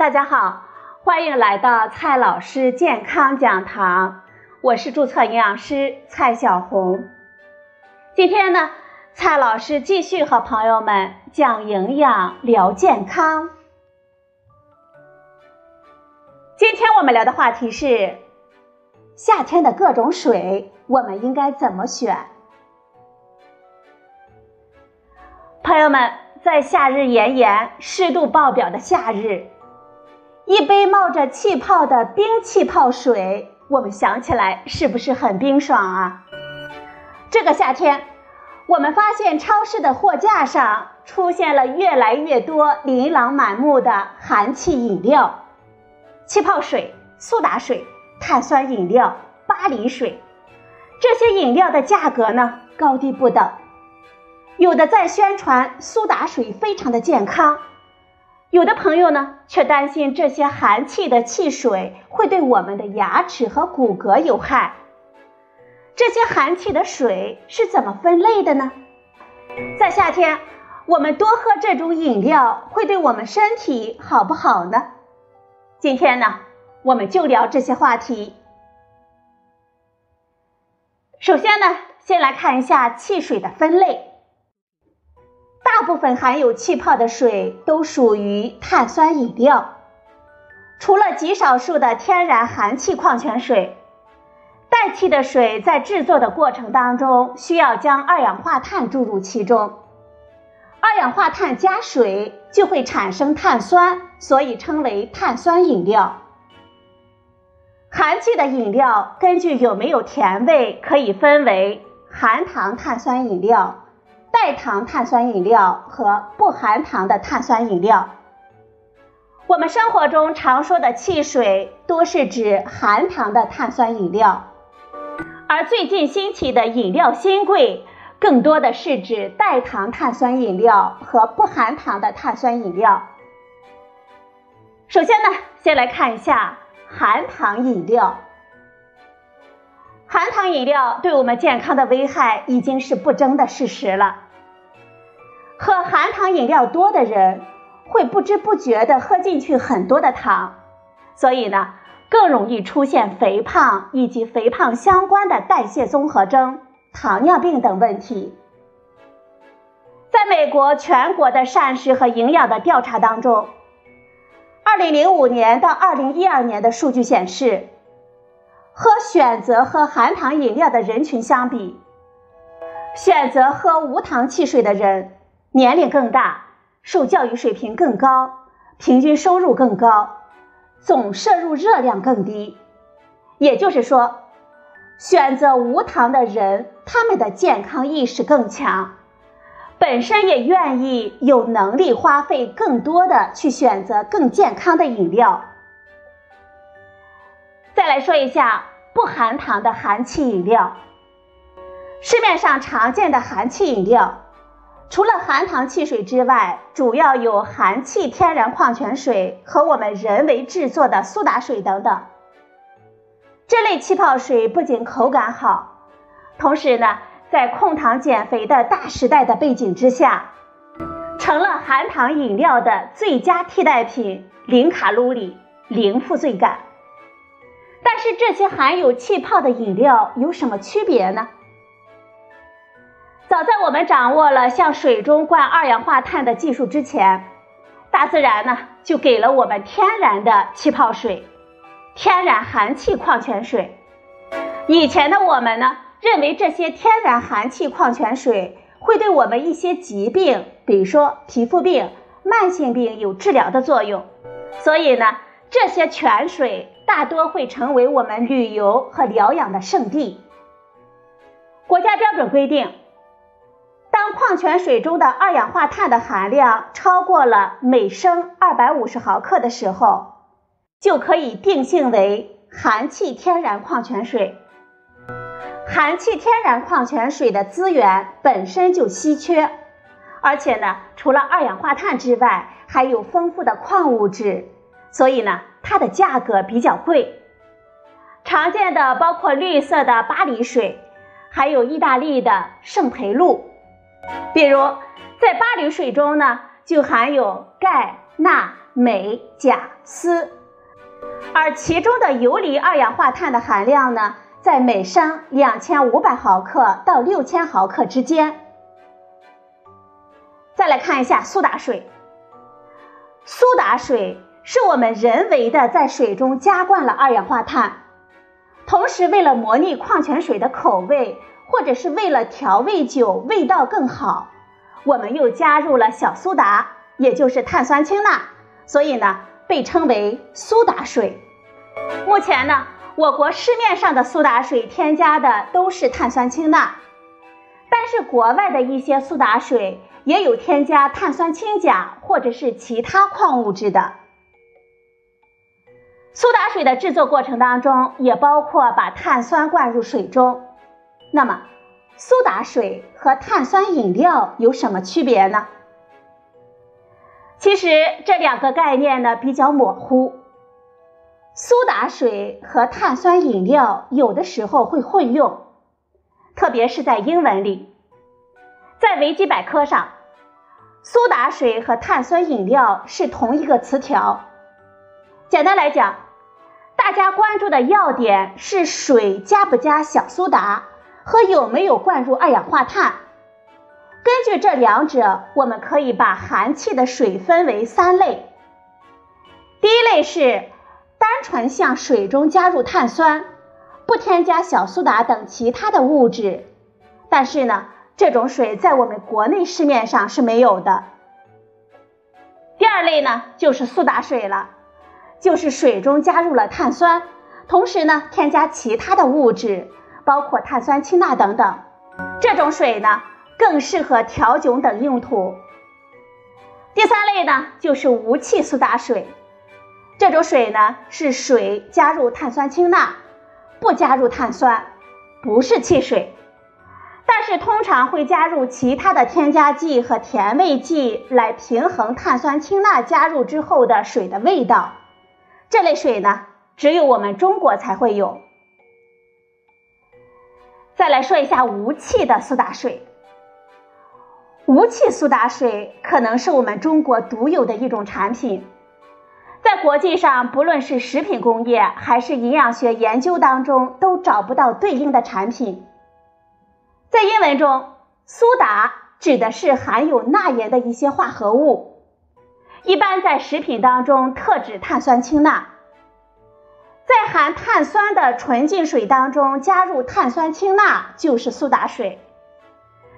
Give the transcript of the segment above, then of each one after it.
大家好，欢迎来到蔡老师健康讲堂，我是注册营养师蔡小红。今天呢，蔡老师继续和朋友们讲营养聊健康。今天我们聊的话题是夏天的各种水，我们应该怎么选？朋友们，在夏日炎炎、湿度爆表的夏日，一杯冒着气泡的冰气泡水，我们想起来是不是很冰爽啊？这个夏天，我们发现超市的货架上出现了越来越多琳琅满目的含气饮料，气泡水、苏打水、碳酸饮料、巴黎水，这些饮料的价格呢高低不等。有的在宣传苏打水非常的健康，有的朋友呢却担心这些含气的汽水会对我们的牙齿和骨骼有害。这些含气的水是怎么分类的呢？在夏天，我们多喝这种饮料会对我们身体好不好呢？今天呢，我们就聊这些话题。首先呢，先来看一下汽水的分类。大部分含有气泡的水都属于碳酸饮料，除了极少数的天然含气矿泉水，带气的水在制作的过程当中需要将二氧化碳注入其中，二氧化碳加水就会产生碳酸，所以称为碳酸饮料。含气的饮料根据有没有甜味，可以分为含糖碳酸饮料。代糖碳酸饮料和不含糖的碳酸饮料，我们生活中常说的汽水多是指含糖的碳酸饮料，而最近兴起的饮料新贵更多的是指代糖碳酸饮料和不含糖的碳酸饮料。首先呢，先来看一下含糖饮料。含糖饮料对我们健康的危害已经是不争的事实了。喝含糖饮料多的人，会不知不觉地喝进去很多的糖，所以呢，更容易出现肥胖以及肥胖相关的代谢综合征、糖尿病等问题。在美国全国的膳食和营养的调查当中，二零零五年到二零一二年的数据显示。和选择喝含糖饮料的人群相比，选择喝无糖汽水的人年龄更大，受教育水平更高，平均收入更高，总摄入热量更低。也就是说，选择无糖的人，他们的健康意识更强，本身也愿意有能力花费更多的去选择更健康的饮料。再来说一下不含糖的含气饮料。市面上常见的含气饮料，除了含糖汽水之外，主要有含气天然矿泉水和我们人为制作的苏打水等等。这类气泡水不仅口感好，同时呢，在控糖减肥的大时代的背景之下，成了含糖饮料的最佳替代品，零卡路里，零负罪感。但是这些含有气泡的饮料有什么区别呢？早在我们掌握了向水中灌二氧化碳的技术之前，大自然呢就给了我们天然的气泡水、天然含气矿泉水。以前的我们呢认为这些天然含气矿泉水会对我们一些疾病，比如说皮肤病、慢性病有治疗的作用，所以呢这些泉水。大多会成为我们旅游和疗养的圣地。国家标准规定，当矿泉水中的二氧化碳的含量超过了每升二百五十毫克的时候，就可以定性为含气天然矿泉水。含气天然矿泉水的资源本身就稀缺，而且呢，除了二氧化碳之外，还有丰富的矿物质，所以呢。它的价格比较贵，常见的包括绿色的巴黎水，还有意大利的圣培露。比如，在巴黎水中呢，就含有钙、钠、镁、钾、锶，而其中的游离二氧化碳的含量呢，在每升两千五百毫克到六千毫克之间。再来看一下苏打水，苏打水是我们人为的在水中加灌了二氧化碳，同时为了模拟矿泉水的口味，或者是为了调味酒味道更好。我们又加入了小苏打，也就是碳酸氢钠，所以呢被称为苏打水。目前呢，我国市面上的苏打水添加的都是碳酸氢钠，但是国外的一些苏打水也有添加碳酸氢钾或者是其他矿物质的。苏打水的制作过程当中也包括把碳酸灌入水中，那么。苏打水和碳酸饮料有什么区别呢？其实这两个概念呢比较模糊。苏打水和碳酸饮料有的时候会混用，特别是在英文里。在维基百科上，苏打水和碳酸饮料是同一个词条。简单来讲，大家关注的要点是水加不加小苏打。和有没有灌入二氧化碳？根据这两者，我们可以把含气的水分为三类。第一类是单纯向水中加入碳酸，不添加小苏打等其他的物质，但是呢，这种水在我们国内市面上是没有的。第二类呢，就是苏打水了，就是水中加入了碳酸，同时呢，添加其他的物质。包括碳酸氢钠等等，这种水呢更适合调酒等用途。第三类呢就是无气苏打水，这种水呢是水加入碳酸氢钠，不加入碳酸，不是汽水，但是通常会加入其他的添加剂和甜味剂来平衡碳酸氢钠加入之后的水的味道。这类水呢只有我们中国才会有。再来说一下无气的苏打水。无气苏打水可能是我们中国独有的一种产品，在国际上，不论是食品工业还是营养学研究当中，都找不到对应的产品。在英文中，苏打指的是含有钠盐的一些化合物，一般在食品当中特指碳酸氢钠。在含碳酸的纯净水当中加入碳酸氢钠就是苏打水。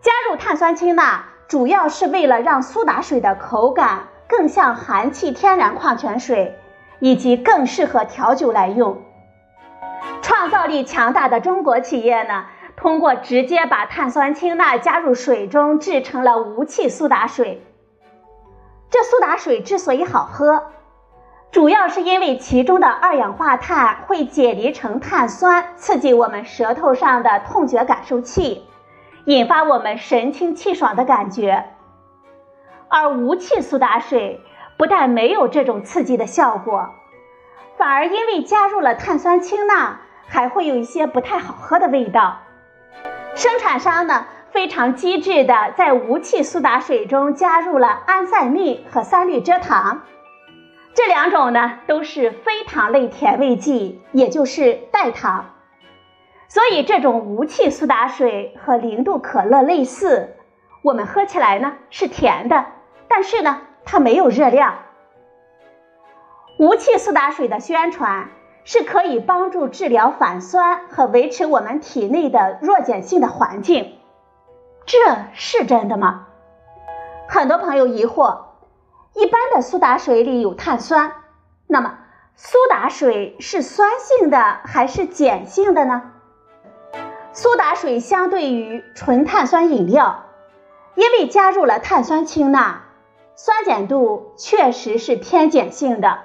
加入碳酸氢钠主要是为了让苏打水的口感更像含气天然矿泉水，以及更适合调酒来用。创造力强大的中国企业呢，通过直接把碳酸氢钠加入水中制成了无气苏打水。这苏打水之所以好喝。主要是因为其中的二氧化碳会解离成碳酸，刺激我们舌头上的痛觉感受器，引发我们神清气爽的感觉。而无气苏打水不但没有这种刺激的效果，反而因为加入了碳酸氢钠，还会有一些不太好喝的味道。生产商呢非常机智的在无气苏打水中加入了安赛蜜和三氯蔗糖。这两种呢都是非糖类甜味剂，也就是代糖，所以这种无气苏打水和零度可乐类似，我们喝起来呢是甜的，但是呢它没有热量。无气苏打水的宣传是可以帮助治疗反酸和维持我们体内的弱碱性的环境，这是真的吗？很多朋友疑惑。一般的苏打水里有碳酸，那么苏打水是酸性的还是碱性的呢？苏打水相对于纯碳酸饮料，因为加入了碳酸氢钠，酸碱度确实是偏碱性的。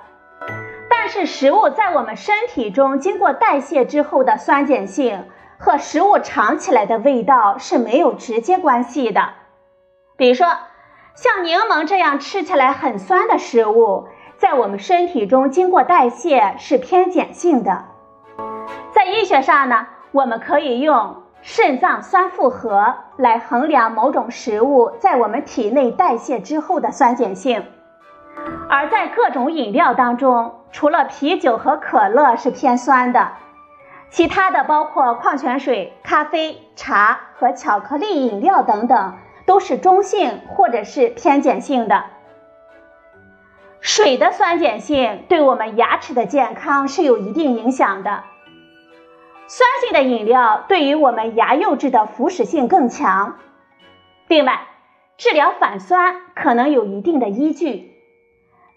但是食物在我们身体中经过代谢之后的酸碱性和食物尝起来的味道是没有直接关系的，比如说。像柠檬这样吃起来很酸的食物，在我们身体中经过代谢是偏碱性的。在医学上呢，我们可以用肾脏酸负荷来衡量某种食物在我们体内代谢之后的酸碱性。而在各种饮料当中，除了啤酒和可乐是偏酸的，其他的包括矿泉水、咖啡、茶和巧克力饮料等等，都是中性或者是偏碱性的。水的酸碱性对我们牙齿的健康是有一定影响的。酸性的饮料对于我们牙釉质的腐蚀性更强。另外，治疗反酸可能有一定的依据，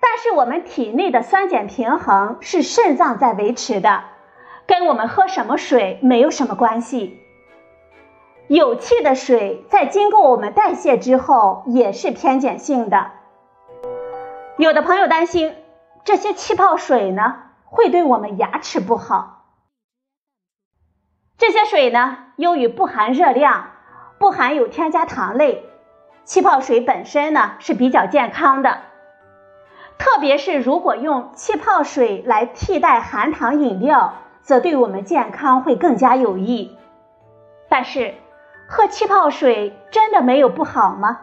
但是我们体内的酸碱平衡是肾脏在维持的，跟我们喝什么水没有什么关系。有气的水在经过我们代谢之后也是偏碱性的。有的朋友担心这些气泡水呢会对我们牙齿不好。这些水呢，由于不含热量，不含有添加糖类，气泡水本身呢是比较健康的。特别是如果用气泡水来替代含糖饮料，则对我们健康会更加有益。但是，喝气泡水真的没有不好吗？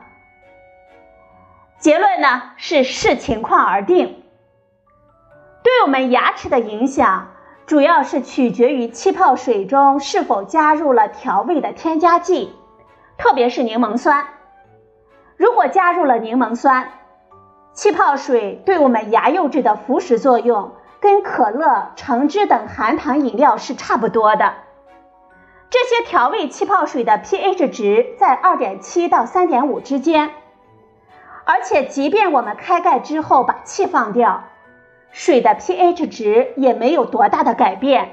结论呢是视情况而定。对我们牙齿的影响。主要是取决于气泡水中是否加入了调味的添加剂，特别是柠檬酸。如果加入了柠檬酸，气泡水对我们牙釉质的腐蚀作用跟可乐、橙汁等含糖饮料是差不多的。这些调味气泡水的 pH 值在2.7到3.5之间，而且即便我们开盖之后把气放掉。水的 pH 值也没有多大的改变，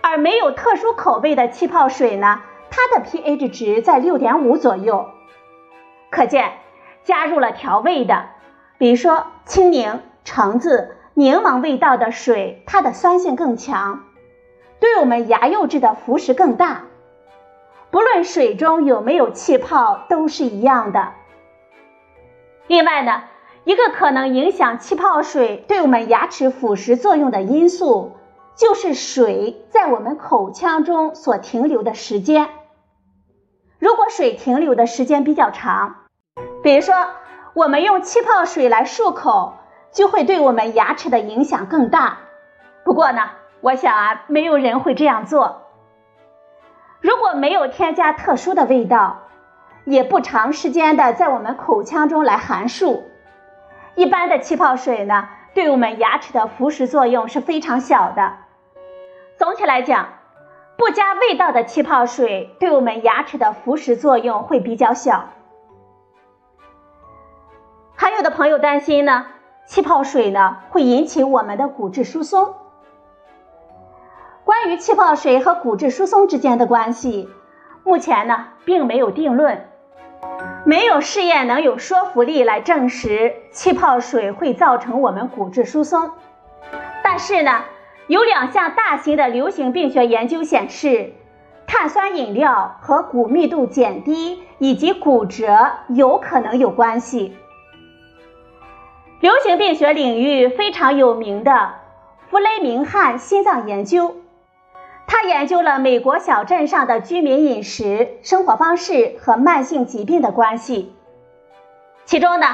而没有特殊口味的气泡水呢，它的 pH 值在六点五左右。可见，加入了调味的，比如说青柠、橙子、柠檬味道的水，它的酸性更强，对我们牙釉质的腐蚀更大。不论水中有没有气泡，都是一样的。另外呢。一个可能影响气泡水对我们牙齿腐蚀作用的因素，就是水在我们口腔中所停留的时间。如果水停留的时间比较长，比如说我们用气泡水来漱口，就会对我们牙齿的影响更大。不过呢，我想啊，没有人会这样做。如果没有添加特殊的味道，也不长时间的在我们口腔中来含漱。一般的气泡水呢，对我们牙齿的腐蚀作用是非常小的。总体来讲，不加味道的气泡水对我们牙齿的腐蚀作用会比较小。还有的朋友担心呢，气泡水呢会引起我们的骨质疏松。关于气泡水和骨质疏松之间的关系，目前呢并没有定论。没有试验能有说服力来证实气泡水会造成我们骨质疏松，但是呢，有两项大型的流行病学研究显示，碳酸饮料和骨密度减低以及骨折有可能有关系。流行病学领域非常有名的弗雷明汉心脏研究。他研究了美国小镇上的居民饮食、生活方式和慢性疾病的关系。其中呢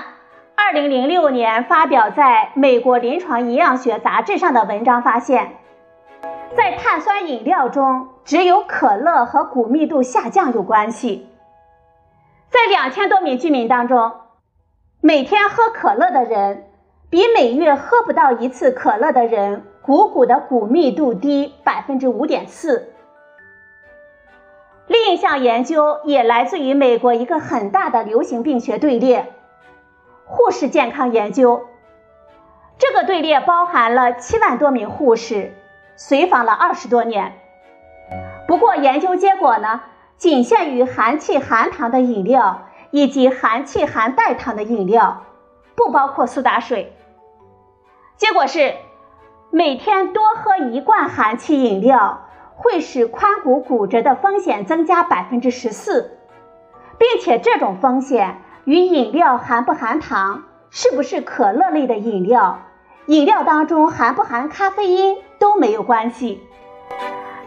，2006年发表在美国临床营养学杂志上的文章发现，在碳酸饮料中，只有可乐和骨密度下降有关系。在两千多名居民当中，每天喝可乐的人比每月喝不到一次可乐的人。股骨的骨密度低百分之五点四。另一项研究也来自于美国一个很大的流行病学队列——护士健康研究。这个队列包含了七万多名护士，随访了二十多年。不过，研究结果呢，仅限于含气含糖的饮料以及含气含代糖的饮料，不包括苏打水。结果是。每天多喝一罐含气饮料，会使髋骨骨折的风险增加百分之十四，并且这种风险与饮料含不含糖、是不是可乐类的饮料、饮料当中含不含咖啡因都没有关系。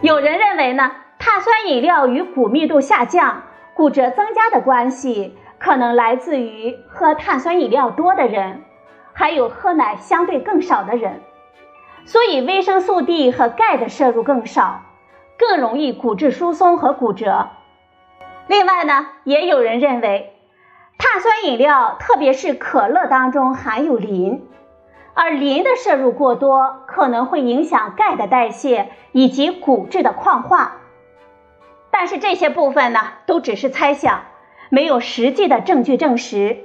有人认为呢，碳酸饮料与骨密度下降、骨折增加的关系，可能来自于喝碳酸饮料多的人。还有喝奶相对更少的人，所以维生素 D 和钙的摄入更少，更容易骨质疏松和骨折。另外呢，也有人认为，碳酸饮料特别是可乐当中含有磷，而磷的摄入过多可能会影响钙的代谢以及骨质的矿化。但是这些部分呢，都只是猜想，没有实际的证据证实，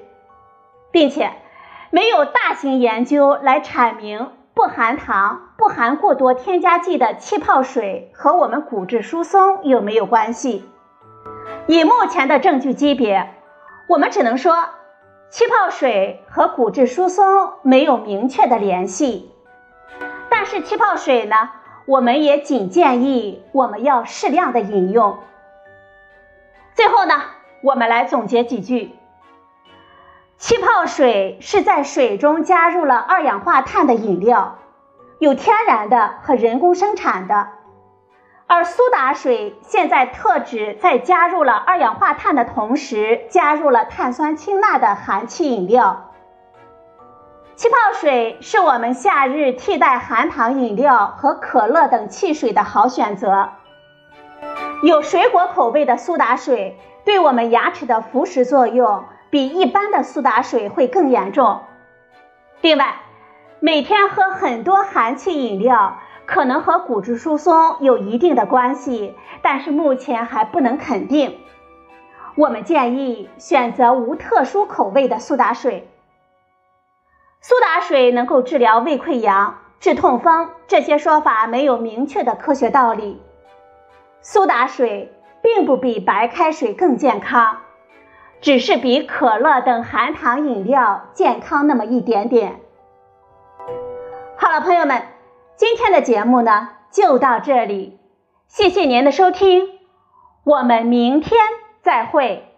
并且没有大型研究来阐明不含糖、不含过多添加剂的气泡水和我们骨质疏松有没有关系。以目前的证据级别，我们只能说气泡水和骨质疏松没有明确的联系。但是气泡水呢？我们也仅建议我们要适量的饮用。最后呢，我们来总结几句：气泡水是在水中加入了二氧化碳的饮料，有天然的和人工生产的；而苏打水现在特指在加入了二氧化碳的同时，加入了碳酸氢钠的含气饮料。气泡水是我们夏日替代含糖饮料和可乐等汽水的好选择。有水果口味的苏打水对我们牙齿的腐蚀作用比一般的苏打水会更严重。另外，每天喝很多含气饮料可能和骨质疏松有一定的关系，但是目前还不能肯定。我们建议选择无特殊口味的苏打水。苏打水能够治疗胃溃疡、治痛风，这些说法没有明确的科学道理。苏打水并不比白开水更健康，只是比可乐等含糖饮料健康那么一点点。好了，朋友们，今天的节目呢就到这里，谢谢您的收听，我们明天再会。